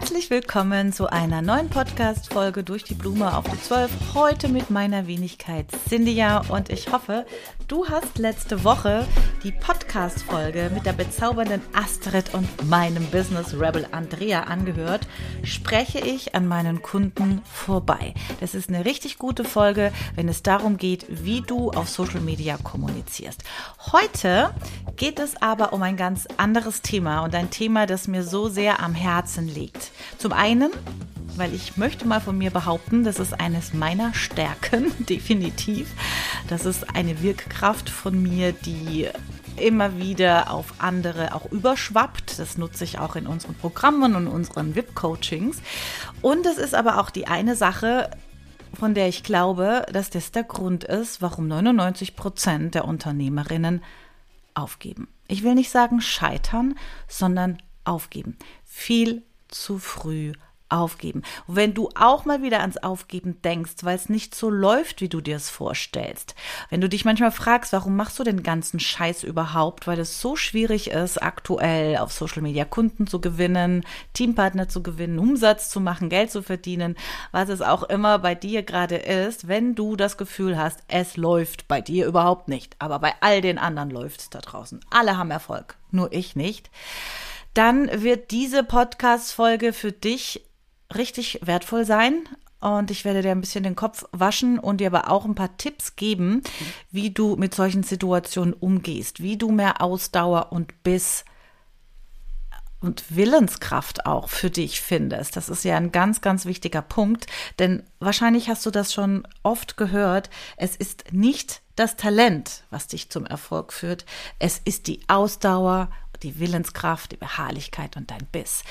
Herzlich willkommen zu einer neuen Podcast-Folge durch die Blume auf die 12. Heute mit meiner Wenigkeit Cynthia und ich hoffe, du hast letzte Woche die Podcast-Folge mit der bezaubernden Astrid und meinem Business Rebel Andrea angehört. Spreche ich an meinen Kunden vorbei. Das ist eine richtig gute Folge, wenn es darum geht, wie du auf Social Media kommunizierst. Heute geht es aber um ein ganz anderes Thema und ein Thema, das mir so sehr am Herzen liegt. Zum einen, weil ich möchte mal von mir behaupten, das ist eines meiner Stärken, definitiv. Das ist eine Wirkkraft von mir, die immer wieder auf andere auch überschwappt. Das nutze ich auch in unseren Programmen und unseren VIP-Coachings. Und es ist aber auch die eine Sache, von der ich glaube, dass das der Grund ist, warum 99 Prozent der Unternehmerinnen aufgeben. Ich will nicht sagen scheitern, sondern aufgeben. Viel zu früh aufgeben. Und wenn du auch mal wieder ans Aufgeben denkst, weil es nicht so läuft, wie du dir es vorstellst, wenn du dich manchmal fragst, warum machst du den ganzen Scheiß überhaupt, weil es so schwierig ist, aktuell auf Social Media Kunden zu gewinnen, Teampartner zu gewinnen, Umsatz zu machen, Geld zu verdienen, was es auch immer bei dir gerade ist, wenn du das Gefühl hast, es läuft bei dir überhaupt nicht, aber bei all den anderen läuft es da draußen. Alle haben Erfolg, nur ich nicht dann wird diese Podcast-Folge für dich richtig wertvoll sein. Und ich werde dir ein bisschen den Kopf waschen und dir aber auch ein paar Tipps geben, wie du mit solchen Situationen umgehst, wie du mehr Ausdauer und Biss und Willenskraft auch für dich findest. Das ist ja ein ganz, ganz wichtiger Punkt, denn wahrscheinlich hast du das schon oft gehört. Es ist nicht das Talent, was dich zum Erfolg führt. Es ist die Ausdauer die Willenskraft, die Beharrlichkeit und dein Biss.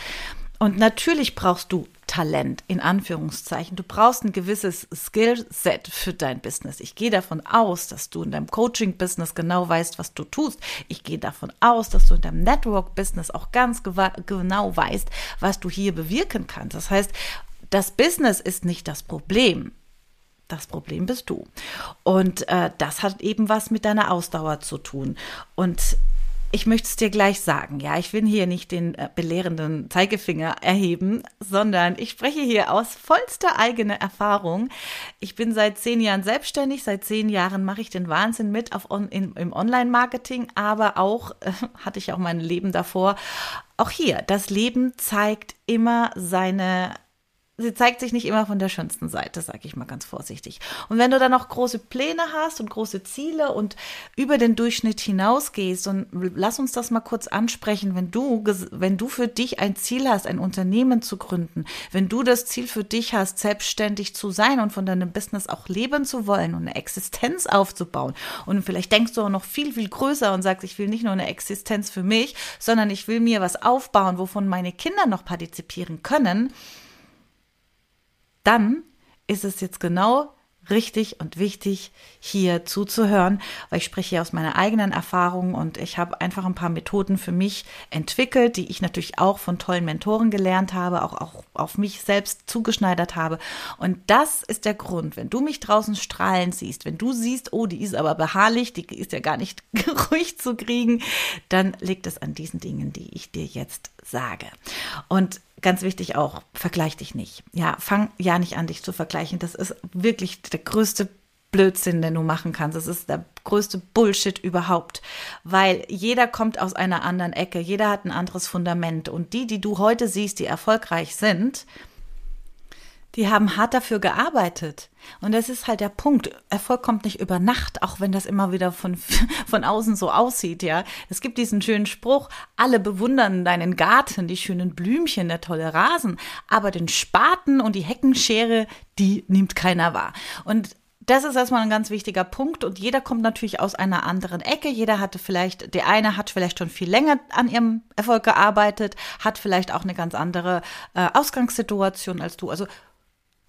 Und natürlich brauchst du Talent in Anführungszeichen. Du brauchst ein gewisses Skillset für dein Business. Ich gehe davon aus, dass du in deinem Coaching-Business genau weißt, was du tust. Ich gehe davon aus, dass du in deinem Network-Business auch ganz genau weißt, was du hier bewirken kannst. Das heißt, das Business ist nicht das Problem. Das Problem bist du. Und äh, das hat eben was mit deiner Ausdauer zu tun. Und ich möchte es dir gleich sagen, ja, ich will hier nicht den äh, belehrenden Zeigefinger erheben, sondern ich spreche hier aus vollster eigener Erfahrung. Ich bin seit zehn Jahren selbstständig, seit zehn Jahren mache ich den Wahnsinn mit auf on, in, im Online-Marketing, aber auch äh, hatte ich auch mein Leben davor. Auch hier, das Leben zeigt immer seine sie zeigt sich nicht immer von der schönsten Seite, sage ich mal ganz vorsichtig. Und wenn du dann noch große Pläne hast und große Ziele und über den Durchschnitt hinausgehst, und lass uns das mal kurz ansprechen, wenn du, wenn du für dich ein Ziel hast, ein Unternehmen zu gründen, wenn du das Ziel für dich hast, selbstständig zu sein und von deinem Business auch leben zu wollen und eine Existenz aufzubauen, und vielleicht denkst du auch noch viel, viel größer und sagst, ich will nicht nur eine Existenz für mich, sondern ich will mir was aufbauen, wovon meine Kinder noch partizipieren können, dann ist es jetzt genau richtig und wichtig, hier zuzuhören, weil ich spreche hier aus meiner eigenen Erfahrung und ich habe einfach ein paar Methoden für mich entwickelt, die ich natürlich auch von tollen Mentoren gelernt habe, auch, auch auf mich selbst zugeschneidert habe. Und das ist der Grund, wenn du mich draußen strahlen siehst, wenn du siehst, oh, die ist aber beharrlich, die ist ja gar nicht ruhig zu kriegen, dann liegt es an diesen Dingen, die ich dir jetzt sage. Und ganz wichtig auch, vergleich dich nicht. Ja, fang ja nicht an, dich zu vergleichen. Das ist wirklich der größte Blödsinn, den du machen kannst. Es ist der größte Bullshit überhaupt, weil jeder kommt aus einer anderen Ecke, jeder hat ein anderes Fundament und die, die du heute siehst, die erfolgreich sind, die haben hart dafür gearbeitet. Und das ist halt der Punkt. Erfolg kommt nicht über Nacht, auch wenn das immer wieder von, von außen so aussieht, ja. Es gibt diesen schönen Spruch, alle bewundern deinen Garten, die schönen Blümchen, der tolle Rasen, aber den Spaten und die Heckenschere, die nimmt keiner wahr. Und das ist erstmal ein ganz wichtiger Punkt und jeder kommt natürlich aus einer anderen Ecke. Jeder hatte vielleicht, der eine hat vielleicht schon viel länger an ihrem Erfolg gearbeitet, hat vielleicht auch eine ganz andere äh, Ausgangssituation als du. Also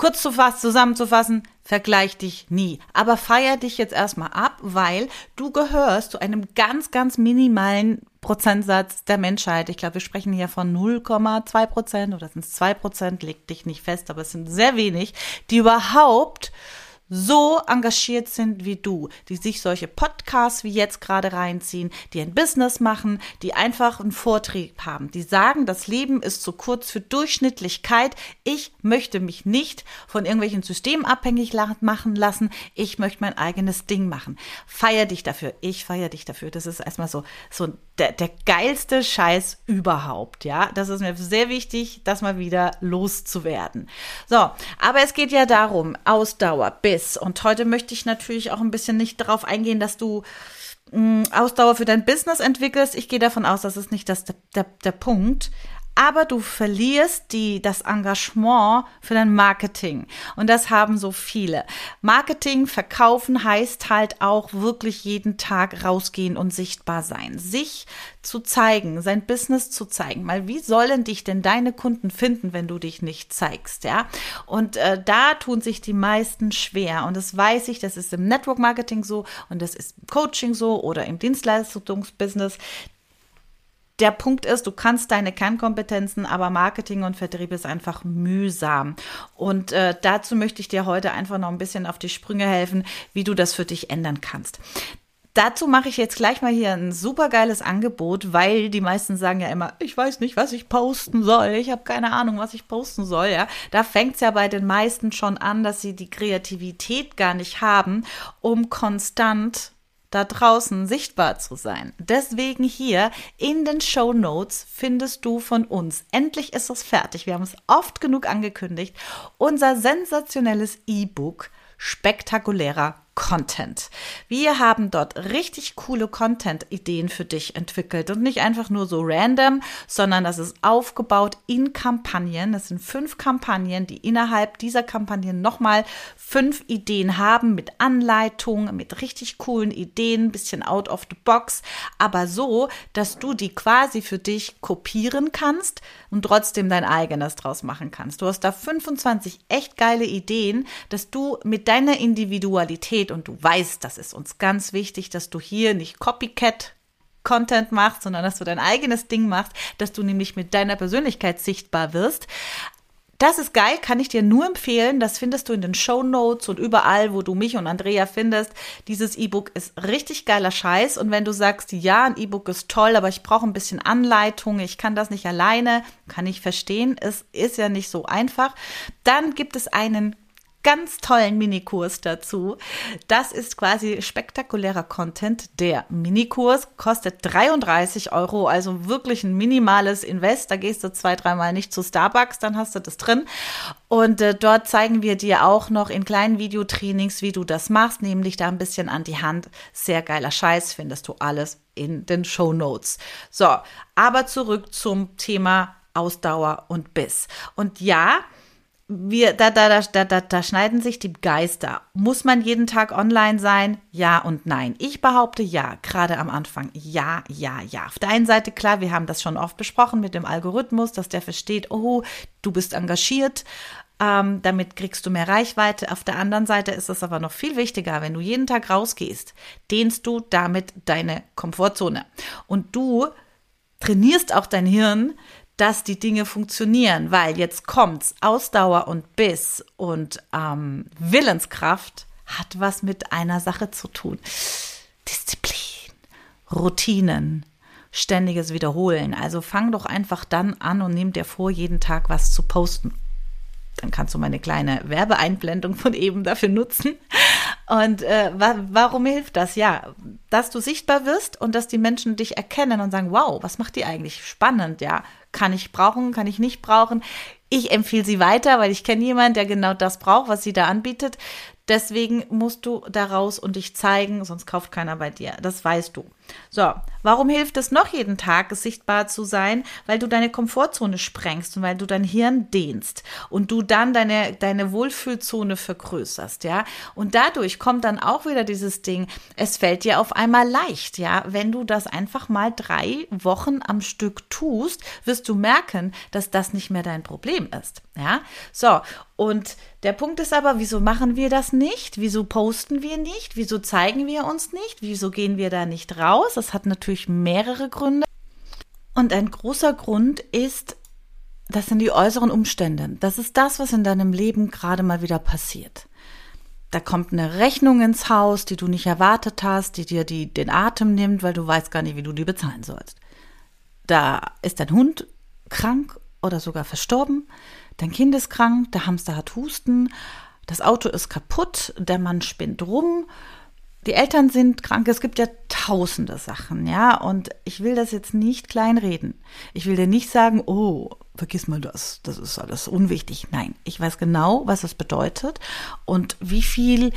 kurz zu fassen, zusammenzufassen, vergleich dich nie. Aber feier dich jetzt erstmal ab, weil du gehörst zu einem ganz, ganz minimalen Prozentsatz der Menschheit. Ich glaube, wir sprechen hier von 0,2 Prozent oder sind es 2 Prozent, leg dich nicht fest, aber es sind sehr wenig, die überhaupt so engagiert sind wie du, die sich solche Podcasts wie jetzt gerade reinziehen, die ein Business machen, die einfach einen Vortrieb haben, die sagen, das Leben ist zu kurz für Durchschnittlichkeit. Ich möchte mich nicht von irgendwelchen Systemen abhängig machen lassen. Ich möchte mein eigenes Ding machen. Feier dich dafür. Ich feier dich dafür. Das ist erstmal so, so der, der geilste Scheiß überhaupt. Ja, das ist mir sehr wichtig, das mal wieder loszuwerden. So, aber es geht ja darum, Ausdauer, bis ist. Und heute möchte ich natürlich auch ein bisschen nicht darauf eingehen, dass du mm, Ausdauer für dein Business entwickelst. Ich gehe davon aus, das ist nicht das, der, der, der Punkt aber du verlierst die, das Engagement für dein Marketing. Und das haben so viele. Marketing, verkaufen heißt halt auch wirklich jeden Tag rausgehen und sichtbar sein. Sich zu zeigen, sein Business zu zeigen. Mal, wie sollen dich denn deine Kunden finden, wenn du dich nicht zeigst, ja? Und äh, da tun sich die meisten schwer. Und das weiß ich, das ist im Network Marketing so und das ist im Coaching so oder im Dienstleistungsbusiness der Punkt ist, du kannst deine Kernkompetenzen, aber Marketing und Vertrieb ist einfach mühsam. Und äh, dazu möchte ich dir heute einfach noch ein bisschen auf die Sprünge helfen, wie du das für dich ändern kannst. Dazu mache ich jetzt gleich mal hier ein super geiles Angebot, weil die meisten sagen ja immer, ich weiß nicht, was ich posten soll. Ich habe keine Ahnung, was ich posten soll. Ja, da fängt es ja bei den meisten schon an, dass sie die Kreativität gar nicht haben, um konstant da draußen sichtbar zu sein. Deswegen hier in den Show Notes findest du von uns. Endlich ist es fertig. Wir haben es oft genug angekündigt. Unser sensationelles E-Book spektakulärer Content. Wir haben dort richtig coole Content-Ideen für dich entwickelt und nicht einfach nur so random, sondern das ist aufgebaut in Kampagnen. Das sind fünf Kampagnen, die innerhalb dieser Kampagnen nochmal fünf Ideen haben mit Anleitungen, mit richtig coolen Ideen, ein bisschen out of the box, aber so, dass du die quasi für dich kopieren kannst und trotzdem dein eigenes draus machen kannst. Du hast da 25 echt geile Ideen, dass du mit deiner Individualität und du weißt, das ist uns ganz wichtig, dass du hier nicht Copycat Content machst, sondern dass du dein eigenes Ding machst, dass du nämlich mit deiner Persönlichkeit sichtbar wirst. Das ist geil, kann ich dir nur empfehlen. Das findest du in den Show Notes und überall, wo du mich und Andrea findest. Dieses E-Book ist richtig geiler Scheiß. Und wenn du sagst, ja, ein E-Book ist toll, aber ich brauche ein bisschen Anleitung, ich kann das nicht alleine, kann ich verstehen. Es ist ja nicht so einfach. Dann gibt es einen ganz tollen Minikurs dazu. Das ist quasi spektakulärer Content. Der Minikurs kostet 33 Euro, also wirklich ein minimales Invest. Da gehst du zwei, dreimal nicht zu Starbucks, dann hast du das drin. Und äh, dort zeigen wir dir auch noch in kleinen Videotrainings, wie du das machst, nehmen dich da ein bisschen an die Hand. Sehr geiler Scheiß, findest du alles in den Show Notes. So, aber zurück zum Thema Ausdauer und Biss. Und ja, wir, da, da, da, da, da schneiden sich die Geister. Muss man jeden Tag online sein? Ja und nein. Ich behaupte ja, gerade am Anfang. Ja, ja, ja. Auf der einen Seite, klar, wir haben das schon oft besprochen mit dem Algorithmus, dass der versteht, oh, du bist engagiert. Ähm, damit kriegst du mehr Reichweite. Auf der anderen Seite ist es aber noch viel wichtiger, wenn du jeden Tag rausgehst, dehnst du damit deine Komfortzone. Und du trainierst auch dein Hirn, dass die Dinge funktionieren, weil jetzt kommt's, Ausdauer und Biss und ähm, Willenskraft hat was mit einer Sache zu tun. Disziplin, Routinen, ständiges Wiederholen. Also fang doch einfach dann an und nimm dir vor, jeden Tag was zu posten. Dann kannst du meine kleine Werbeeinblendung von eben dafür nutzen. Und äh, wa warum hilft das? Ja, dass du sichtbar wirst und dass die Menschen dich erkennen und sagen, wow, was macht die eigentlich? Spannend, ja. Kann ich brauchen, kann ich nicht brauchen. Ich empfehle sie weiter, weil ich kenne jemanden, der genau das braucht, was sie da anbietet. Deswegen musst du da raus und dich zeigen, sonst kauft keiner bei dir. Das weißt du. So, warum hilft es noch jeden Tag, sichtbar zu sein? Weil du deine Komfortzone sprengst und weil du dein Hirn dehnst und du dann deine, deine Wohlfühlzone vergrößerst, ja. Und dadurch kommt dann auch wieder dieses Ding, es fällt dir auf einmal leicht, ja. Wenn du das einfach mal drei Wochen am Stück tust, wirst du merken, dass das nicht mehr dein Problem ist, ja. So, und der Punkt ist aber, wieso machen wir das nicht? Wieso posten wir nicht? Wieso zeigen wir uns nicht? Wieso gehen wir da nicht raus? Aus. Das hat natürlich mehrere Gründe. Und ein großer Grund ist, das sind die äußeren Umstände. Das ist das, was in deinem Leben gerade mal wieder passiert. Da kommt eine Rechnung ins Haus, die du nicht erwartet hast, die dir die, den Atem nimmt, weil du weißt gar nicht, wie du die bezahlen sollst. Da ist dein Hund krank oder sogar verstorben, dein Kind ist krank, der Hamster hat Husten, das Auto ist kaputt, der Mann spinnt rum die Eltern sind krank. Es gibt ja tausende Sachen, ja. Und ich will das jetzt nicht kleinreden. Ich will dir nicht sagen, oh, vergiss mal das, das ist alles unwichtig. Nein, ich weiß genau, was das bedeutet und wie viel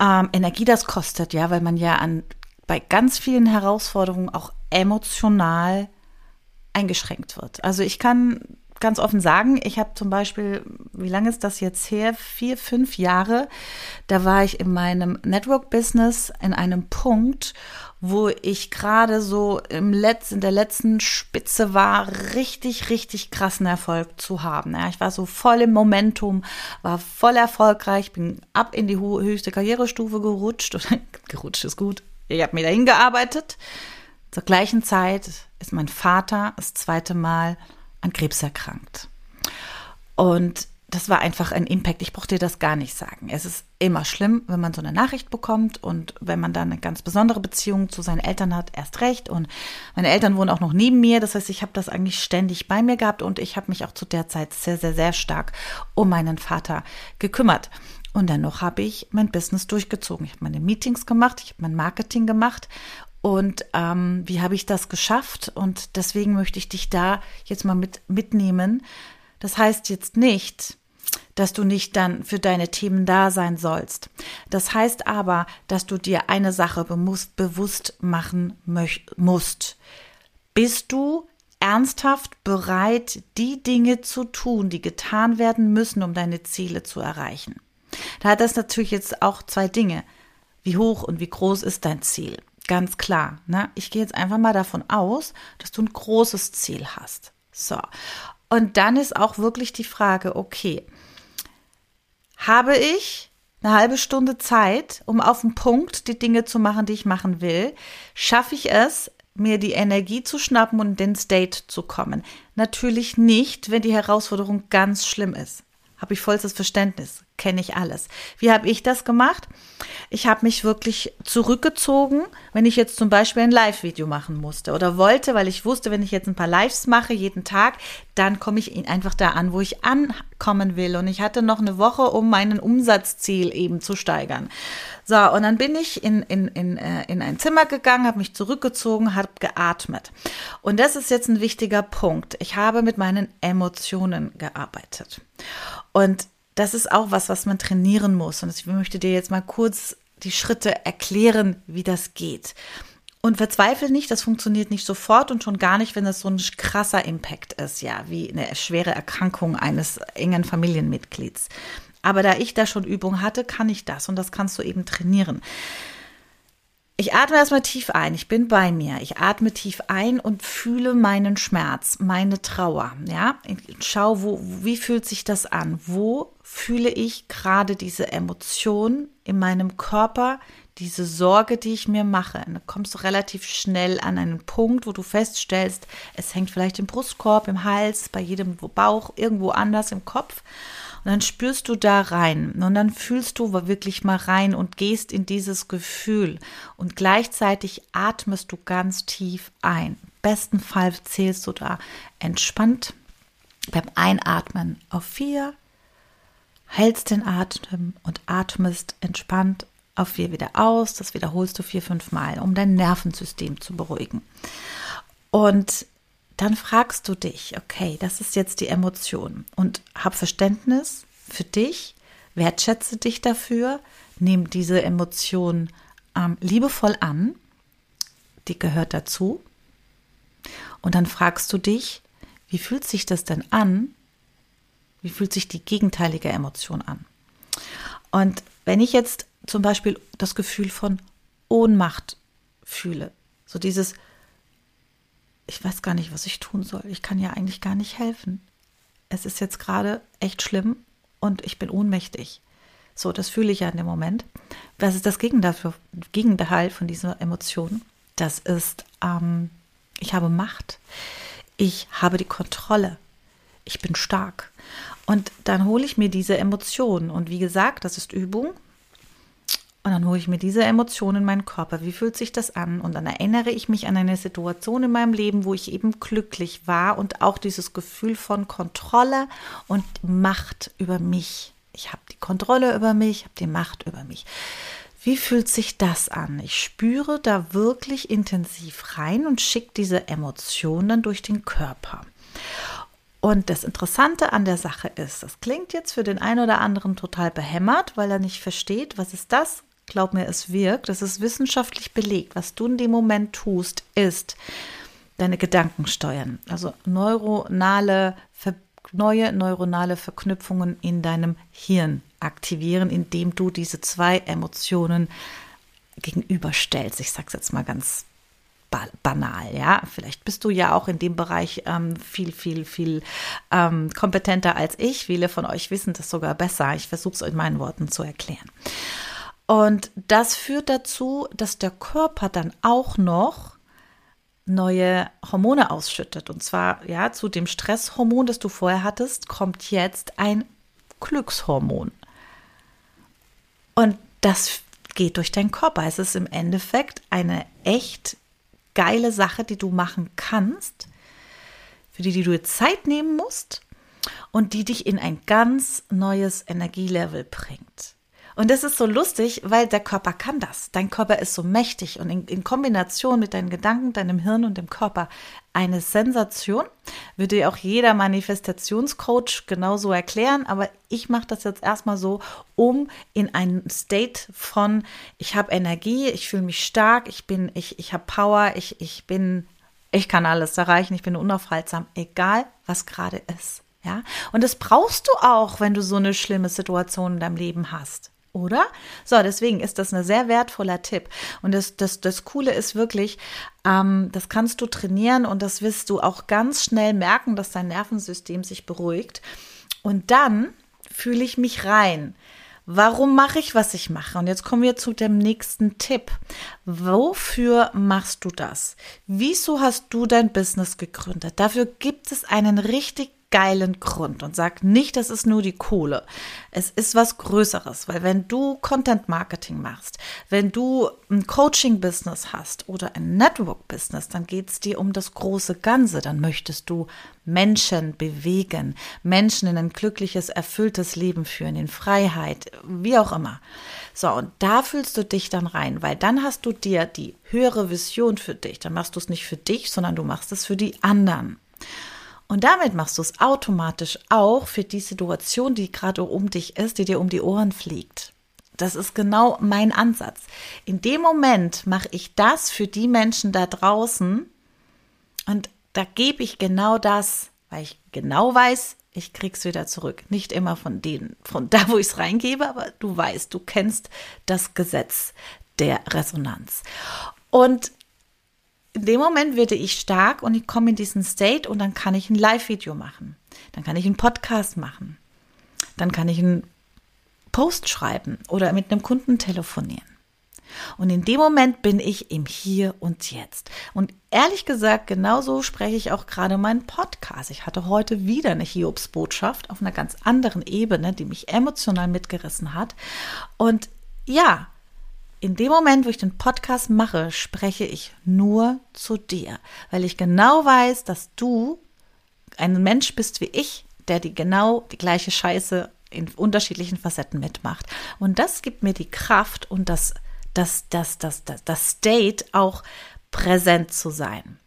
ähm, Energie das kostet, ja, weil man ja an bei ganz vielen Herausforderungen auch emotional eingeschränkt wird. Also ich kann ganz offen sagen, ich habe zum Beispiel, wie lange ist das jetzt her? Vier, fünf Jahre. Da war ich in meinem Network-Business in einem Punkt, wo ich gerade so im Letz-, in der letzten Spitze war, richtig, richtig krassen Erfolg zu haben. Ja, ich war so voll im Momentum, war voll erfolgreich, bin ab in die höchste Karrierestufe gerutscht. gerutscht ist gut. Ich habe mir dahin gearbeitet. Zur gleichen Zeit ist mein Vater das zweite Mal an Krebs erkrankt. Und das war einfach ein Impact. Ich brauchte dir das gar nicht sagen. Es ist immer schlimm, wenn man so eine Nachricht bekommt und wenn man dann eine ganz besondere Beziehung zu seinen Eltern hat, erst recht. Und meine Eltern wohnen auch noch neben mir. Das heißt, ich habe das eigentlich ständig bei mir gehabt und ich habe mich auch zu der Zeit sehr, sehr, sehr stark um meinen Vater gekümmert. Und dennoch habe ich mein Business durchgezogen. Ich habe meine Meetings gemacht, ich habe mein Marketing gemacht und ähm, wie habe ich das geschafft? Und deswegen möchte ich dich da jetzt mal mit mitnehmen. Das heißt jetzt nicht, dass du nicht dann für deine Themen da sein sollst. Das heißt aber, dass du dir eine Sache bewusst machen musst. Bist du ernsthaft bereit, die Dinge zu tun, die getan werden müssen, um deine Ziele zu erreichen? Da hat das natürlich jetzt auch zwei Dinge. Wie hoch und wie groß ist dein Ziel? Ganz klar. Ne? Ich gehe jetzt einfach mal davon aus, dass du ein großes Ziel hast. So. Und dann ist auch wirklich die Frage, okay, habe ich eine halbe Stunde Zeit, um auf den Punkt die Dinge zu machen, die ich machen will? Schaffe ich es, mir die Energie zu schnappen und in den State zu kommen? Natürlich nicht, wenn die Herausforderung ganz schlimm ist. Habe ich vollstes Verständnis kenne ich alles. Wie habe ich das gemacht? Ich habe mich wirklich zurückgezogen, wenn ich jetzt zum Beispiel ein Live-Video machen musste oder wollte, weil ich wusste, wenn ich jetzt ein paar Lives mache jeden Tag, dann komme ich einfach da an, wo ich ankommen will. Und ich hatte noch eine Woche, um meinen Umsatzziel eben zu steigern. So, und dann bin ich in, in, in, äh, in ein Zimmer gegangen, habe mich zurückgezogen, habe geatmet. Und das ist jetzt ein wichtiger Punkt. Ich habe mit meinen Emotionen gearbeitet. Und das ist auch was, was man trainieren muss. Und ich möchte dir jetzt mal kurz die Schritte erklären, wie das geht. Und verzweifle nicht, das funktioniert nicht sofort und schon gar nicht, wenn das so ein krasser Impact ist, ja, wie eine schwere Erkrankung eines engen Familienmitglieds. Aber da ich da schon Übung hatte, kann ich das und das kannst du eben trainieren. Ich atme erstmal tief ein. Ich bin bei mir. Ich atme tief ein und fühle meinen Schmerz, meine Trauer. Ja, schau, wo, wie fühlt sich das an? Wo fühle ich gerade diese Emotion in meinem Körper, diese Sorge, die ich mir mache? Und dann kommst du relativ schnell an einen Punkt, wo du feststellst, es hängt vielleicht im Brustkorb, im Hals, bei jedem Bauch, irgendwo anders im Kopf. Und dann spürst du da rein und dann fühlst du wirklich mal rein und gehst in dieses Gefühl und gleichzeitig atmest du ganz tief ein. Im besten Fall zählst du da entspannt beim Einatmen auf vier, hältst den Atem und atmest entspannt auf vier wieder aus. Das wiederholst du vier, fünf Mal, um dein Nervensystem zu beruhigen. Und dann fragst du dich, okay, das ist jetzt die Emotion und hab Verständnis für dich, wertschätze dich dafür, nimm diese Emotion ähm, liebevoll an, die gehört dazu. Und dann fragst du dich, wie fühlt sich das denn an? Wie fühlt sich die gegenteilige Emotion an? Und wenn ich jetzt zum Beispiel das Gefühl von Ohnmacht fühle, so dieses, ich weiß gar nicht, was ich tun soll. Ich kann ja eigentlich gar nicht helfen. Es ist jetzt gerade echt schlimm und ich bin ohnmächtig. So, das fühle ich ja in dem Moment. Was ist das Gegenteil von dieser Emotion? Das ist, ähm, ich habe Macht. Ich habe die Kontrolle. Ich bin stark. Und dann hole ich mir diese Emotionen. Und wie gesagt, das ist Übung. Und dann hole ich mir diese Emotion in meinen Körper. Wie fühlt sich das an? Und dann erinnere ich mich an eine Situation in meinem Leben, wo ich eben glücklich war und auch dieses Gefühl von Kontrolle und Macht über mich. Ich habe die Kontrolle über mich, ich habe die Macht über mich. Wie fühlt sich das an? Ich spüre da wirklich intensiv rein und schicke diese Emotionen dann durch den Körper. Und das Interessante an der Sache ist, das klingt jetzt für den einen oder anderen total behämmert, weil er nicht versteht, was ist das? Glaub mir, es wirkt. Das ist wissenschaftlich belegt. Was du in dem Moment tust, ist deine Gedanken steuern. Also neuronale, neue neuronale Verknüpfungen in deinem Hirn aktivieren, indem du diese zwei Emotionen gegenüberstellst. Ich sage es jetzt mal ganz banal, ja. Vielleicht bist du ja auch in dem Bereich ähm, viel, viel, viel ähm, kompetenter als ich. Viele von euch wissen das sogar besser. Ich versuche es in meinen Worten zu erklären. Und das führt dazu, dass der Körper dann auch noch neue Hormone ausschüttet. Und zwar, ja, zu dem Stresshormon, das du vorher hattest, kommt jetzt ein Glückshormon. Und das geht durch deinen Körper. Es ist im Endeffekt eine echt geile Sache, die du machen kannst, für die, die du Zeit nehmen musst und die dich in ein ganz neues Energielevel bringt. Und das ist so lustig, weil der Körper kann das. Dein Körper ist so mächtig und in, in Kombination mit deinen Gedanken, deinem Hirn und dem Körper eine Sensation. Würde dir auch jeder Manifestationscoach genauso erklären, aber ich mache das jetzt erstmal so, um in einen State von ich habe Energie, ich fühle mich stark, ich bin ich ich habe Power, ich ich bin ich kann alles erreichen, ich bin unaufhaltsam, egal was gerade ist. Ja, und das brauchst du auch, wenn du so eine schlimme Situation in deinem Leben hast oder? So, deswegen ist das ein sehr wertvoller Tipp. Und das, das, das Coole ist wirklich, ähm, das kannst du trainieren und das wirst du auch ganz schnell merken, dass dein Nervensystem sich beruhigt. Und dann fühle ich mich rein. Warum mache ich, was ich mache? Und jetzt kommen wir zu dem nächsten Tipp. Wofür machst du das? Wieso hast du dein Business gegründet? Dafür gibt es einen richtig geilen Grund und sag nicht, das ist nur die Kohle. Es ist was Größeres, weil wenn du Content Marketing machst, wenn du ein Coaching Business hast oder ein Network Business, dann geht es dir um das große Ganze. Dann möchtest du Menschen bewegen, Menschen in ein glückliches, erfülltes Leben führen, in Freiheit, wie auch immer. So, und da fühlst du dich dann rein, weil dann hast du dir die höhere Vision für dich. Dann machst du es nicht für dich, sondern du machst es für die anderen. Und damit machst du es automatisch auch für die Situation, die gerade um dich ist, die dir um die Ohren fliegt. Das ist genau mein Ansatz. In dem Moment mache ich das für die Menschen da draußen und da gebe ich genau das, weil ich genau weiß, ich krieg's wieder zurück. Nicht immer von denen, von da, wo ich es reingebe, aber du weißt, du kennst das Gesetz der Resonanz. Und in dem Moment werde ich stark und ich komme in diesen State und dann kann ich ein Live-Video machen. Dann kann ich einen Podcast machen. Dann kann ich einen Post schreiben oder mit einem Kunden telefonieren. Und in dem Moment bin ich im Hier und Jetzt. Und ehrlich gesagt, genauso spreche ich auch gerade meinen Podcast. Ich hatte heute wieder eine Hiobsbotschaft auf einer ganz anderen Ebene, die mich emotional mitgerissen hat. Und ja, in dem Moment, wo ich den Podcast mache, spreche ich nur zu dir, weil ich genau weiß, dass du ein Mensch bist wie ich, der die genau die gleiche Scheiße in unterschiedlichen Facetten mitmacht. Und das gibt mir die Kraft und das, das, das, das, das, das State auch präsent zu sein.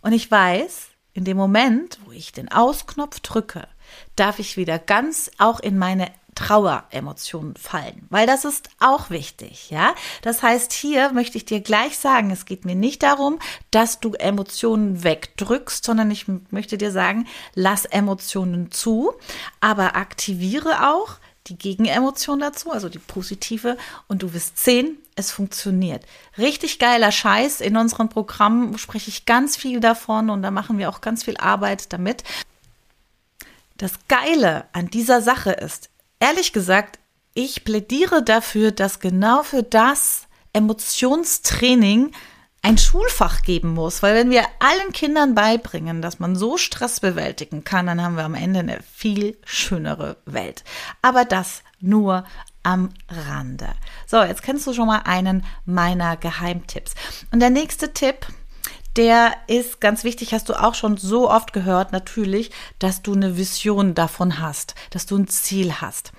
Und ich weiß, in dem Moment, wo ich den Ausknopf drücke, darf ich wieder ganz auch in meine Traueremotionen fallen, weil das ist auch wichtig, ja. Das heißt, hier möchte ich dir gleich sagen, es geht mir nicht darum, dass du Emotionen wegdrückst, sondern ich möchte dir sagen, lass Emotionen zu, aber aktiviere auch die Gegenemotion dazu, also die positive, und du wirst sehen, es funktioniert. Richtig geiler Scheiß. In unseren Programmen spreche ich ganz viel davon und da machen wir auch ganz viel Arbeit damit. Das Geile an dieser Sache ist, ehrlich gesagt, ich plädiere dafür, dass genau für das Emotionstraining ein Schulfach geben muss, weil wenn wir allen Kindern beibringen, dass man so Stress bewältigen kann, dann haben wir am Ende eine viel schönere Welt. Aber das nur am Rande. So, jetzt kennst du schon mal einen meiner Geheimtipps. Und der nächste Tipp, der ist ganz wichtig, hast du auch schon so oft gehört, natürlich, dass du eine Vision davon hast, dass du ein Ziel hast.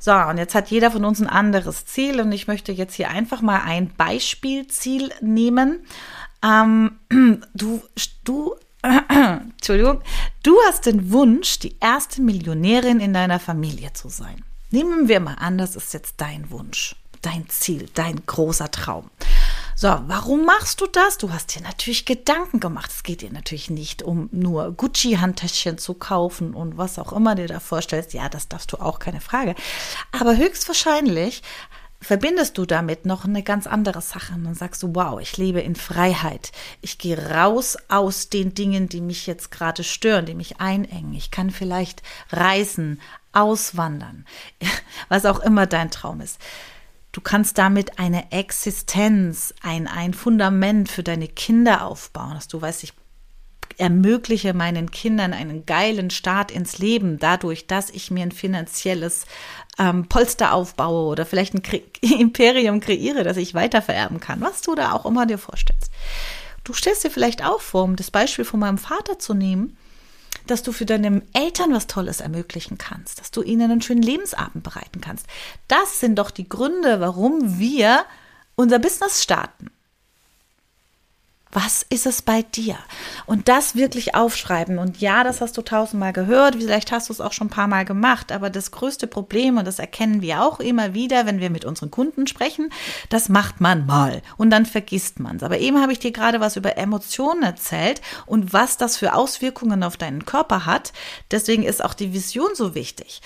So, und jetzt hat jeder von uns ein anderes Ziel und ich möchte jetzt hier einfach mal ein Beispielziel nehmen. Ähm, du, du, äh, Entschuldigung, du hast den Wunsch, die erste Millionärin in deiner Familie zu sein. Nehmen wir mal an, das ist jetzt dein Wunsch, dein Ziel, dein großer Traum. So, warum machst du das? Du hast dir natürlich Gedanken gemacht. Es geht dir natürlich nicht um nur Gucci-Handtäschchen zu kaufen und was auch immer dir da vorstellst. Ja, das darfst du auch, keine Frage. Aber höchstwahrscheinlich verbindest du damit noch eine ganz andere Sache und dann sagst du, wow, ich lebe in Freiheit. Ich gehe raus aus den Dingen, die mich jetzt gerade stören, die mich einengen. Ich kann vielleicht reisen, auswandern, was auch immer dein Traum ist. Du kannst damit eine Existenz, ein, ein Fundament für deine Kinder aufbauen, dass du weißt, ich ermögliche meinen Kindern einen geilen Start ins Leben, dadurch, dass ich mir ein finanzielles ähm, Polster aufbaue oder vielleicht ein Kre Imperium kreiere, das ich weitervererben kann, was du da auch immer dir vorstellst. Du stellst dir vielleicht auch vor, um das Beispiel von meinem Vater zu nehmen, dass du für deine Eltern was Tolles ermöglichen kannst, dass du ihnen einen schönen Lebensabend bereiten kannst. Das sind doch die Gründe, warum wir unser Business starten. Was ist es bei dir? Und das wirklich aufschreiben. Und ja, das hast du tausendmal gehört. Vielleicht hast du es auch schon ein paar Mal gemacht. Aber das größte Problem, und das erkennen wir auch immer wieder, wenn wir mit unseren Kunden sprechen, das macht man mal. Und dann vergisst man es. Aber eben habe ich dir gerade was über Emotionen erzählt und was das für Auswirkungen auf deinen Körper hat. Deswegen ist auch die Vision so wichtig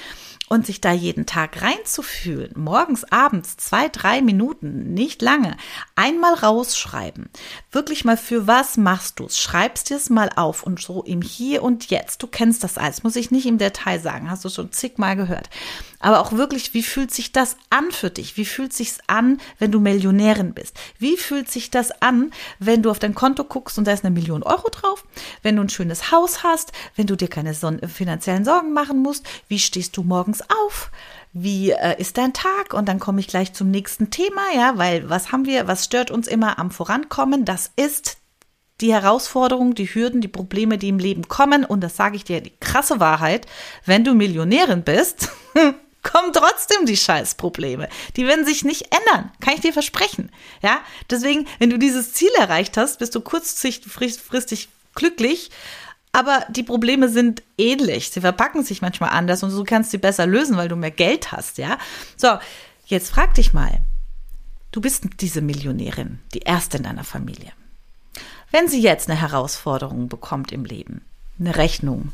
und sich da jeden Tag reinzufühlen, morgens, abends, zwei, drei Minuten, nicht lange, einmal rausschreiben. Wirklich mal, für was machst du es? Schreibst dir es mal auf und so im Hier und Jetzt. Du kennst das alles, muss ich nicht im Detail sagen, hast du schon zigmal gehört. Aber auch wirklich, wie fühlt sich das an für dich? Wie fühlt sich's an, wenn du Millionärin bist? Wie fühlt sich das an, wenn du auf dein Konto guckst und da ist eine Million Euro drauf? Wenn du ein schönes Haus hast, wenn du dir keine finanziellen Sorgen machen musst? Wie stehst du morgens auf? Wie äh, ist dein Tag? Und dann komme ich gleich zum nächsten Thema, ja, weil was haben wir, was stört uns immer am Vorankommen? Das ist die Herausforderungen, die Hürden, die Probleme, die im Leben kommen. Und das sage ich dir die krasse Wahrheit. Wenn du Millionärin bist, kommen trotzdem die Scheißprobleme. Die werden sich nicht ändern, kann ich dir versprechen. Ja, deswegen, wenn du dieses Ziel erreicht hast, bist du kurzfristig glücklich. Aber die Probleme sind ähnlich. Sie verpacken sich manchmal anders und du kannst sie besser lösen, weil du mehr Geld hast, ja. So, jetzt frag dich mal. Du bist diese Millionärin, die erste in deiner Familie. Wenn sie jetzt eine Herausforderung bekommt im Leben, eine Rechnung,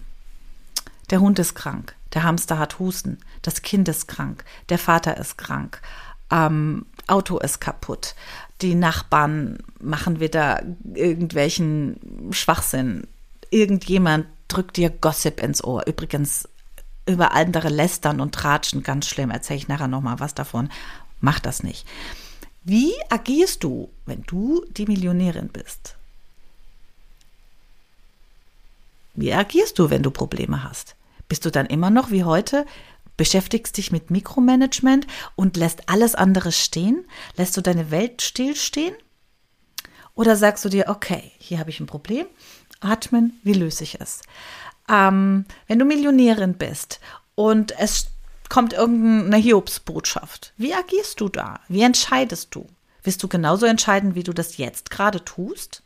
der Hund ist krank, der Hamster hat Husten, das Kind ist krank, der Vater ist krank, ähm, Auto ist kaputt, die Nachbarn machen wieder irgendwelchen Schwachsinn, irgendjemand drückt dir Gossip ins Ohr. Übrigens, über andere lästern und tratschen, ganz schlimm, erzähle ich nachher nochmal was davon. Mach das nicht. Wie agierst du, wenn du die Millionärin bist? Wie agierst du, wenn du Probleme hast? Bist du dann immer noch wie heute? Beschäftigst dich mit Mikromanagement und lässt alles andere stehen? Lässt du deine Welt stillstehen? Oder sagst du dir, okay, hier habe ich ein Problem, atmen, wie löse ich es? Ähm, wenn du Millionärin bist und es kommt irgendeine Hiobsbotschaft. Wie agierst du da? Wie entscheidest du? Wirst du genauso entscheiden, wie du das jetzt gerade tust?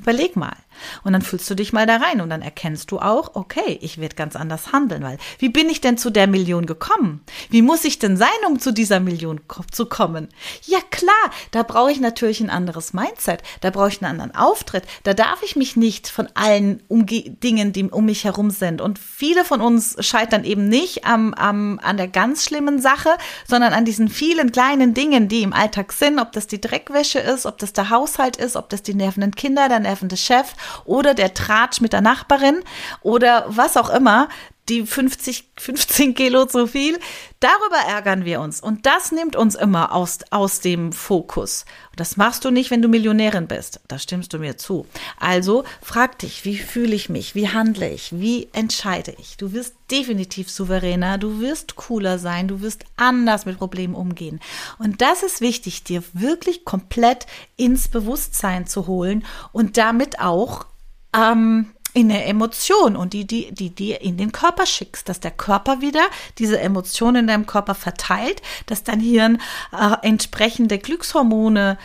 Überleg mal. Und dann fühlst du dich mal da rein und dann erkennst du auch, okay, ich werde ganz anders handeln, weil wie bin ich denn zu der Million gekommen? Wie muss ich denn sein, um zu dieser Million zu kommen? Ja klar, da brauche ich natürlich ein anderes Mindset, da brauche ich einen anderen Auftritt, da darf ich mich nicht von allen Umge Dingen, die um mich herum sind. Und viele von uns scheitern eben nicht am, am, an der ganz schlimmen Sache, sondern an diesen vielen kleinen Dingen, die im Alltag sind, ob das die Dreckwäsche ist, ob das der Haushalt ist, ob das die nervenden Kinder, der nervende Chef oder der Tratsch mit der Nachbarin oder was auch immer, die 50, 15 Kilo zu viel. Darüber ärgern wir uns. Und das nimmt uns immer aus, aus dem Fokus. Das machst du nicht, wenn du Millionärin bist. Da stimmst du mir zu. Also frag dich, wie fühle ich mich? Wie handle ich? Wie entscheide ich? Du wirst definitiv souveräner. Du wirst cooler sein. Du wirst anders mit Problemen umgehen. Und das ist wichtig, dir wirklich komplett ins Bewusstsein zu holen und damit auch ähm, in eine Emotion und die, die, die dir in den Körper schickst, dass der Körper wieder diese Emotion in deinem Körper verteilt, dass dein Hirn äh, entsprechende Glückshormone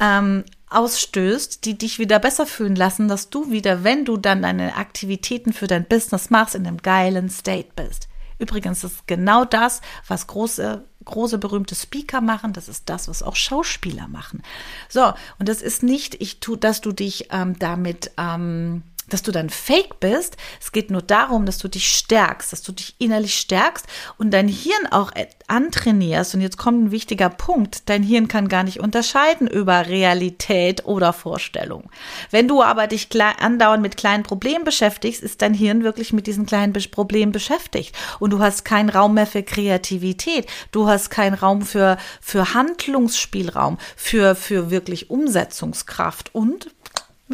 ähm, ausstößt, die dich wieder besser fühlen lassen, dass du wieder, wenn du dann deine Aktivitäten für dein Business machst, in einem geilen State bist. Übrigens ist genau das, was große, große berühmte Speaker machen. Das ist das, was auch Schauspieler machen. So, und das ist nicht, ich tu, dass du dich ähm, damit ähm, dass du dann fake bist. Es geht nur darum, dass du dich stärkst, dass du dich innerlich stärkst und dein Hirn auch antrainierst. Und jetzt kommt ein wichtiger Punkt. Dein Hirn kann gar nicht unterscheiden über Realität oder Vorstellung. Wenn du aber dich andauernd mit kleinen Problemen beschäftigst, ist dein Hirn wirklich mit diesen kleinen Problemen beschäftigt. Und du hast keinen Raum mehr für Kreativität. Du hast keinen Raum für, für Handlungsspielraum, für, für wirklich Umsetzungskraft und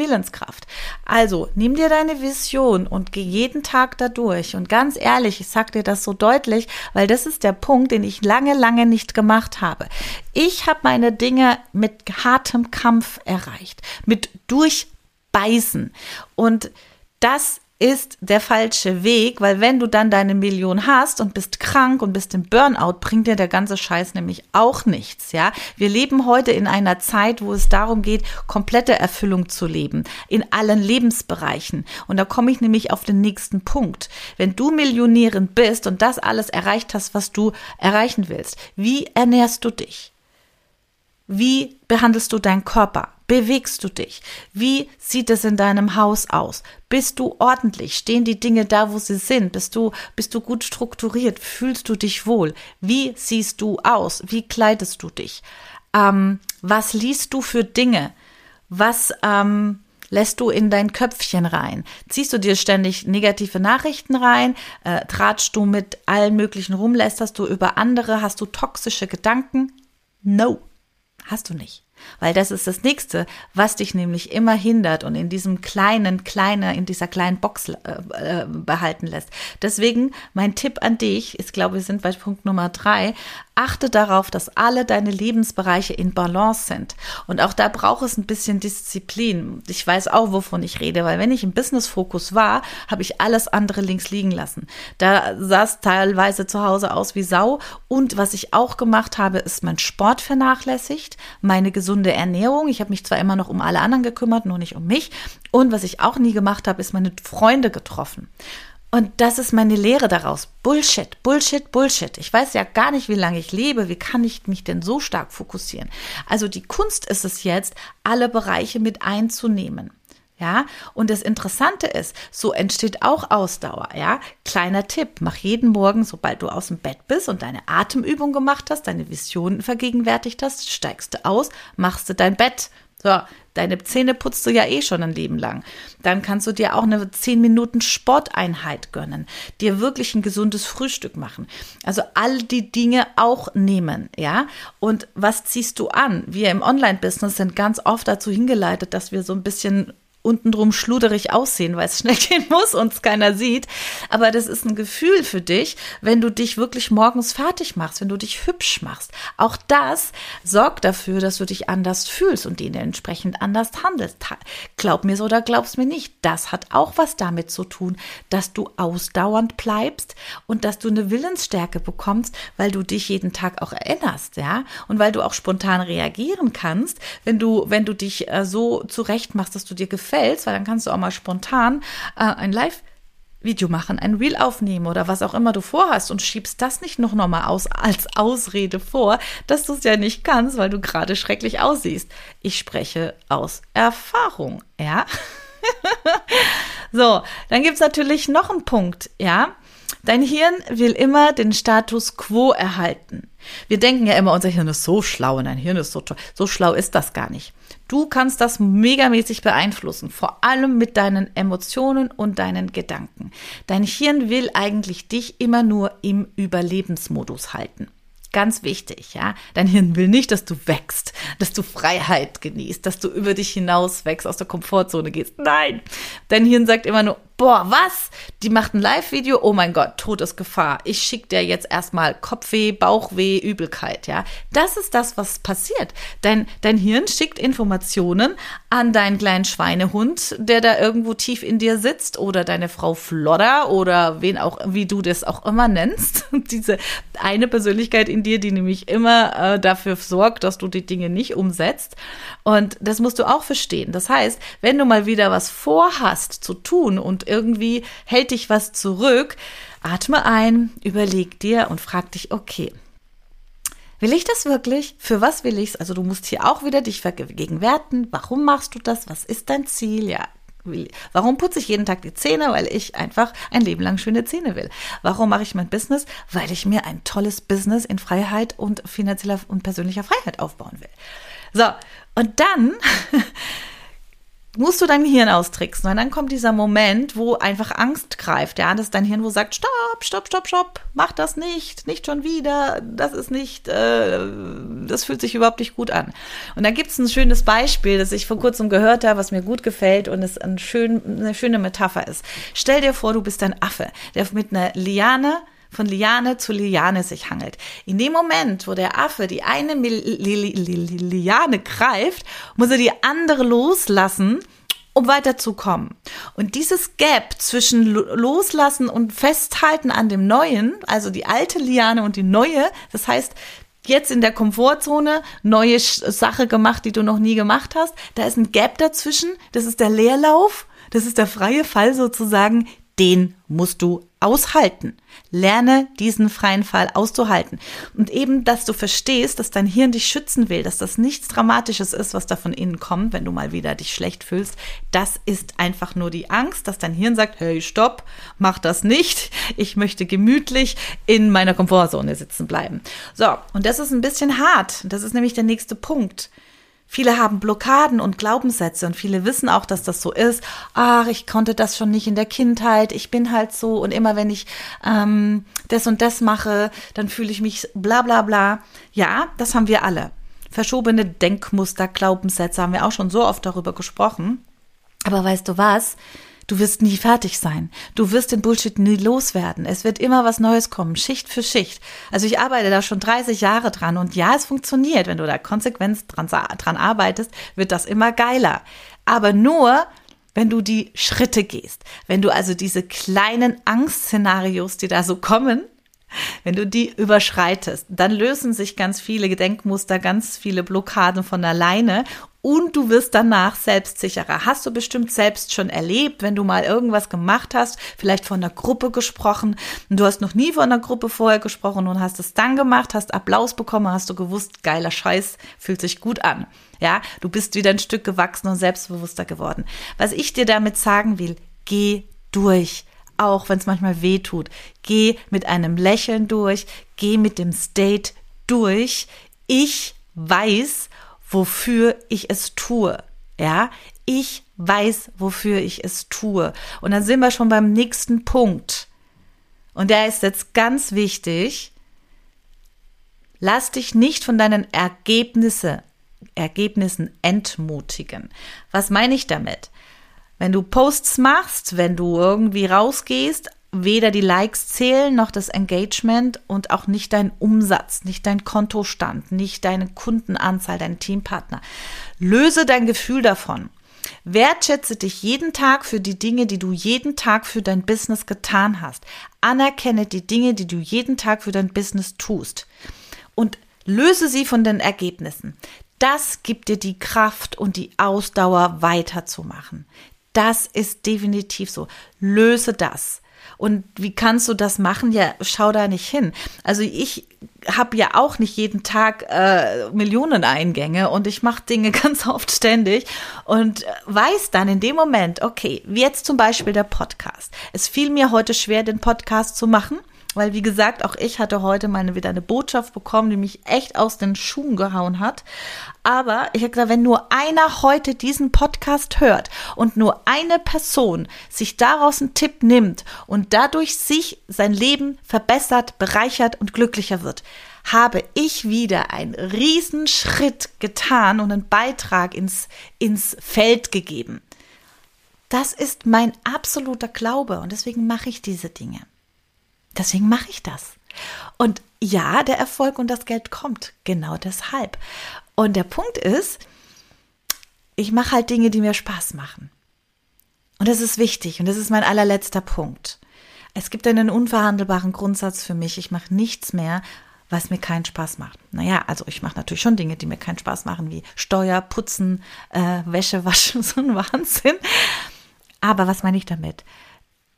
Willenskraft. Also, nimm dir deine Vision und geh jeden Tag da durch. Und ganz ehrlich, ich sag dir das so deutlich, weil das ist der Punkt, den ich lange, lange nicht gemacht habe. Ich habe meine Dinge mit hartem Kampf erreicht, mit Durchbeißen. Und das ist der falsche Weg, weil wenn du dann deine Million hast und bist krank und bist im Burnout, bringt dir der ganze Scheiß nämlich auch nichts, ja? Wir leben heute in einer Zeit, wo es darum geht, komplette Erfüllung zu leben, in allen Lebensbereichen. Und da komme ich nämlich auf den nächsten Punkt. Wenn du Millionärin bist und das alles erreicht hast, was du erreichen willst, wie ernährst du dich? Wie behandelst du deinen Körper? Bewegst du dich? Wie sieht es in deinem Haus aus? Bist du ordentlich? Stehen die Dinge da, wo sie sind? Bist du, bist du gut strukturiert? Fühlst du dich wohl? Wie siehst du aus? Wie kleidest du dich? Ähm, was liest du für Dinge? Was, ähm, lässt du in dein Köpfchen rein? Ziehst du dir ständig negative Nachrichten rein? Äh, tratschst du mit allen möglichen rum? Lästerst du über andere? Hast du toxische Gedanken? No. Hast du nicht. Weil das ist das nächste, was dich nämlich immer hindert und in diesem kleinen, kleinen, in dieser kleinen Box äh, äh, behalten lässt. Deswegen mein Tipp an dich, ich glaube, wir sind bei Punkt Nummer drei, achte darauf, dass alle deine Lebensbereiche in Balance sind. Und auch da braucht es ein bisschen Disziplin. Ich weiß auch, wovon ich rede, weil wenn ich im Business-Fokus war, habe ich alles andere links liegen lassen. Da sah es teilweise zu Hause aus wie Sau. Und was ich auch gemacht habe, ist mein Sport vernachlässigt, meine gesunde Ernährung. Ich habe mich zwar immer noch um alle anderen gekümmert, nur nicht um mich. Und was ich auch nie gemacht habe, ist meine Freunde getroffen. Und das ist meine Lehre daraus. Bullshit, Bullshit, Bullshit. Ich weiß ja gar nicht, wie lange ich lebe. Wie kann ich mich denn so stark fokussieren? Also die Kunst ist es jetzt, alle Bereiche mit einzunehmen. Ja, und das Interessante ist, so entsteht auch Ausdauer. Ja, kleiner Tipp: Mach jeden Morgen, sobald du aus dem Bett bist und deine Atemübung gemacht hast, deine Visionen vergegenwärtigt hast, steigst du aus, machst du dein Bett. So, deine Zähne putzt du ja eh schon ein Leben lang. Dann kannst du dir auch eine 10 Minuten Sporteinheit gönnen, dir wirklich ein gesundes Frühstück machen. Also all die Dinge auch nehmen, ja? Und was ziehst du an? Wir im Online-Business sind ganz oft dazu hingeleitet, dass wir so ein bisschen untenrum schluderig aussehen, weil es schnell gehen muss und es keiner sieht. Aber das ist ein Gefühl für dich, wenn du dich wirklich morgens fertig machst, wenn du dich hübsch machst. Auch das sorgt dafür, dass du dich anders fühlst und dementsprechend anders handelst. Glaub mir so oder glaubst mir nicht. Das hat auch was damit zu tun, dass du ausdauernd bleibst und dass du eine Willensstärke bekommst, weil du dich jeden Tag auch erinnerst, ja? Und weil du auch spontan reagieren kannst, wenn du, wenn du dich äh, so zurecht machst, dass du dir gefällst gefällst, weil dann kannst du auch mal spontan äh, ein Live Video machen, ein Reel aufnehmen oder was auch immer du vorhast und schiebst das nicht noch mal aus als Ausrede vor, dass du es ja nicht kannst, weil du gerade schrecklich aussiehst. Ich spreche aus Erfahrung, ja. so, dann gibt es natürlich noch einen Punkt, ja. Dein Hirn will immer den Status quo erhalten. Wir denken ja immer, unser Hirn ist so schlau und dein Hirn ist so toll. So schlau ist das gar nicht. Du kannst das megamäßig beeinflussen, vor allem mit deinen Emotionen und deinen Gedanken. Dein Hirn will eigentlich dich immer nur im Überlebensmodus halten. Ganz wichtig, ja. Dein Hirn will nicht, dass du wächst, dass du Freiheit genießt, dass du über dich hinaus wächst, aus der Komfortzone gehst. Nein. Dein Hirn sagt immer nur, boah, was? Die macht ein Live-Video, oh mein Gott, Todesgefahr. Ich schicke dir jetzt erstmal Kopfweh, Bauchweh, Übelkeit, ja. Das ist das, was passiert. Dein, dein Hirn schickt Informationen an deinen kleinen Schweinehund, der da irgendwo tief in dir sitzt, oder deine Frau Flodder oder wen auch, wie du das auch immer nennst. Diese eine Persönlichkeit in dir, die nämlich immer äh, dafür sorgt, dass du die Dinge nicht umsetzt. Und das musst du auch verstehen. Das heißt, wenn du mal wieder was vorhast zu tun und irgendwie hält dich was zurück, atme ein, überleg dir und frag dich, okay, Will ich das wirklich? Für was will ich es? Also du musst hier auch wieder dich vergegenwärten. Warum machst du das? Was ist dein Ziel? Ja, Warum putze ich jeden Tag die Zähne? Weil ich einfach ein Leben lang schöne Zähne will. Warum mache ich mein Business? Weil ich mir ein tolles Business in Freiheit und finanzieller und persönlicher Freiheit aufbauen will. So, und dann musst du dein Gehirn austricksen. Und dann kommt dieser Moment, wo einfach Angst greift. Ja, das ist dein Hirn, wo sagt, stopp, stopp, stopp, stopp, mach das nicht, nicht schon wieder, das ist nicht, äh, das fühlt sich überhaupt nicht gut an. Und da gibt es ein schönes Beispiel, das ich vor kurzem gehört habe, was mir gut gefällt und es ein schön, eine schöne Metapher ist. Stell dir vor, du bist ein Affe, der mit einer Liane von Liane zu Liane sich hangelt. In dem Moment, wo der Affe die eine Liane greift, muss er die andere loslassen, um weiterzukommen. Und dieses Gap zwischen Loslassen und Festhalten an dem Neuen, also die alte Liane und die neue, das heißt, jetzt in der Komfortzone neue Sache gemacht, die du noch nie gemacht hast. Da ist ein Gap dazwischen. Das ist der Leerlauf. Das ist der freie Fall sozusagen. Den musst du aushalten. Lerne diesen freien Fall auszuhalten. Und eben, dass du verstehst, dass dein Hirn dich schützen will, dass das nichts Dramatisches ist, was da von innen kommt, wenn du mal wieder dich schlecht fühlst. Das ist einfach nur die Angst, dass dein Hirn sagt, hey, stopp, mach das nicht. Ich möchte gemütlich in meiner Komfortzone sitzen bleiben. So. Und das ist ein bisschen hart. Das ist nämlich der nächste Punkt. Viele haben Blockaden und Glaubenssätze und viele wissen auch, dass das so ist. Ach, ich konnte das schon nicht in der Kindheit. Ich bin halt so und immer wenn ich ähm, das und das mache, dann fühle ich mich bla bla bla. Ja, das haben wir alle. Verschobene Denkmuster, Glaubenssätze haben wir auch schon so oft darüber gesprochen. Aber weißt du was? Du wirst nie fertig sein. Du wirst den Bullshit nie loswerden. Es wird immer was Neues kommen, Schicht für Schicht. Also ich arbeite da schon 30 Jahre dran und ja, es funktioniert. Wenn du da konsequent dran, dran arbeitest, wird das immer geiler. Aber nur, wenn du die Schritte gehst. Wenn du also diese kleinen Angstszenarios, die da so kommen, wenn du die überschreitest, dann lösen sich ganz viele Gedenkmuster, ganz viele Blockaden von alleine und du wirst danach selbstsicherer. Hast du bestimmt selbst schon erlebt, wenn du mal irgendwas gemacht hast, vielleicht von einer Gruppe gesprochen und du hast noch nie von einer Gruppe vorher gesprochen und hast es dann gemacht, hast Applaus bekommen, hast du gewusst, geiler Scheiß, fühlt sich gut an. Ja, du bist wieder ein Stück gewachsen und selbstbewusster geworden. Was ich dir damit sagen will, geh durch auch wenn es manchmal weh tut. Geh mit einem Lächeln durch, geh mit dem State durch. Ich weiß, wofür ich es tue. Ja, ich weiß, wofür ich es tue. Und dann sind wir schon beim nächsten Punkt. Und der ist jetzt ganz wichtig. Lass dich nicht von deinen Ergebnisse, Ergebnissen entmutigen. Was meine ich damit? Wenn du Posts machst, wenn du irgendwie rausgehst, weder die Likes zählen noch das Engagement und auch nicht dein Umsatz, nicht dein Kontostand, nicht deine Kundenanzahl, dein Teampartner. Löse dein Gefühl davon. Wertschätze dich jeden Tag für die Dinge, die du jeden Tag für dein Business getan hast. Anerkenne die Dinge, die du jeden Tag für dein Business tust. Und löse sie von den Ergebnissen. Das gibt dir die Kraft und die Ausdauer weiterzumachen. Das ist definitiv so. Löse das. Und wie kannst du das machen? Ja, schau da nicht hin. Also ich habe ja auch nicht jeden Tag äh, Millionen Eingänge und ich mache Dinge ganz oft ständig und weiß dann in dem Moment, okay, wie jetzt zum Beispiel der Podcast. Es fiel mir heute schwer, den Podcast zu machen weil, wie gesagt, auch ich hatte heute mal wieder eine Botschaft bekommen, die mich echt aus den Schuhen gehauen hat. Aber ich habe gesagt, wenn nur einer heute diesen Podcast hört und nur eine Person sich daraus einen Tipp nimmt und dadurch sich sein Leben verbessert, bereichert und glücklicher wird, habe ich wieder einen Riesenschritt getan und einen Beitrag ins, ins Feld gegeben. Das ist mein absoluter Glaube und deswegen mache ich diese Dinge. Deswegen mache ich das. Und ja, der Erfolg und das Geld kommt. Genau deshalb. Und der Punkt ist, ich mache halt Dinge, die mir Spaß machen. Und das ist wichtig und das ist mein allerletzter Punkt. Es gibt einen unverhandelbaren Grundsatz für mich. Ich mache nichts mehr, was mir keinen Spaß macht. Naja, also ich mache natürlich schon Dinge, die mir keinen Spaß machen, wie Steuer, Putzen, äh, Wäsche waschen, so ein Wahnsinn. Aber was meine ich damit?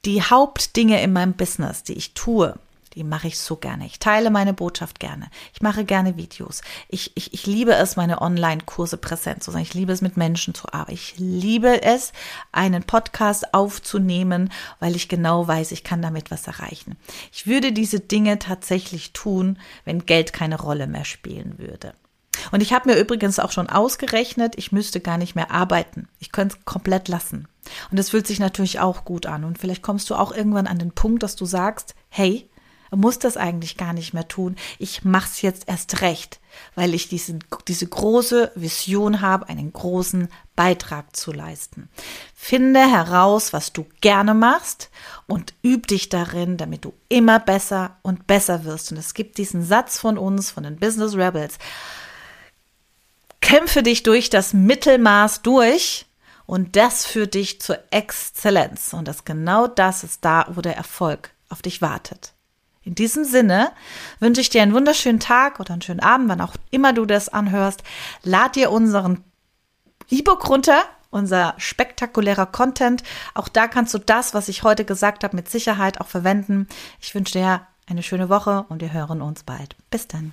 Die Hauptdinge in meinem Business, die ich tue, die mache ich so gerne. Ich teile meine Botschaft gerne. Ich mache gerne Videos. Ich, ich, ich liebe es, meine Online-Kurse präsent zu sein. Ich liebe es, mit Menschen zu arbeiten. Ich liebe es, einen Podcast aufzunehmen, weil ich genau weiß, ich kann damit was erreichen. Ich würde diese Dinge tatsächlich tun, wenn Geld keine Rolle mehr spielen würde. Und ich habe mir übrigens auch schon ausgerechnet, ich müsste gar nicht mehr arbeiten. Ich könnte es komplett lassen. Und das fühlt sich natürlich auch gut an. Und vielleicht kommst du auch irgendwann an den Punkt, dass du sagst, hey, muss das eigentlich gar nicht mehr tun. Ich mach's jetzt erst recht, weil ich diesen, diese große Vision habe, einen großen Beitrag zu leisten. Finde heraus, was du gerne machst und üb dich darin, damit du immer besser und besser wirst. Und es gibt diesen Satz von uns, von den Business Rebels. Kämpfe dich durch das Mittelmaß durch und das führt dich zur Exzellenz. Und das genau das ist da, wo der Erfolg auf dich wartet. In diesem Sinne wünsche ich dir einen wunderschönen Tag oder einen schönen Abend, wann auch immer du das anhörst. Lad dir unseren E-Book runter, unser spektakulärer Content. Auch da kannst du das, was ich heute gesagt habe, mit Sicherheit auch verwenden. Ich wünsche dir eine schöne Woche und wir hören uns bald. Bis dann.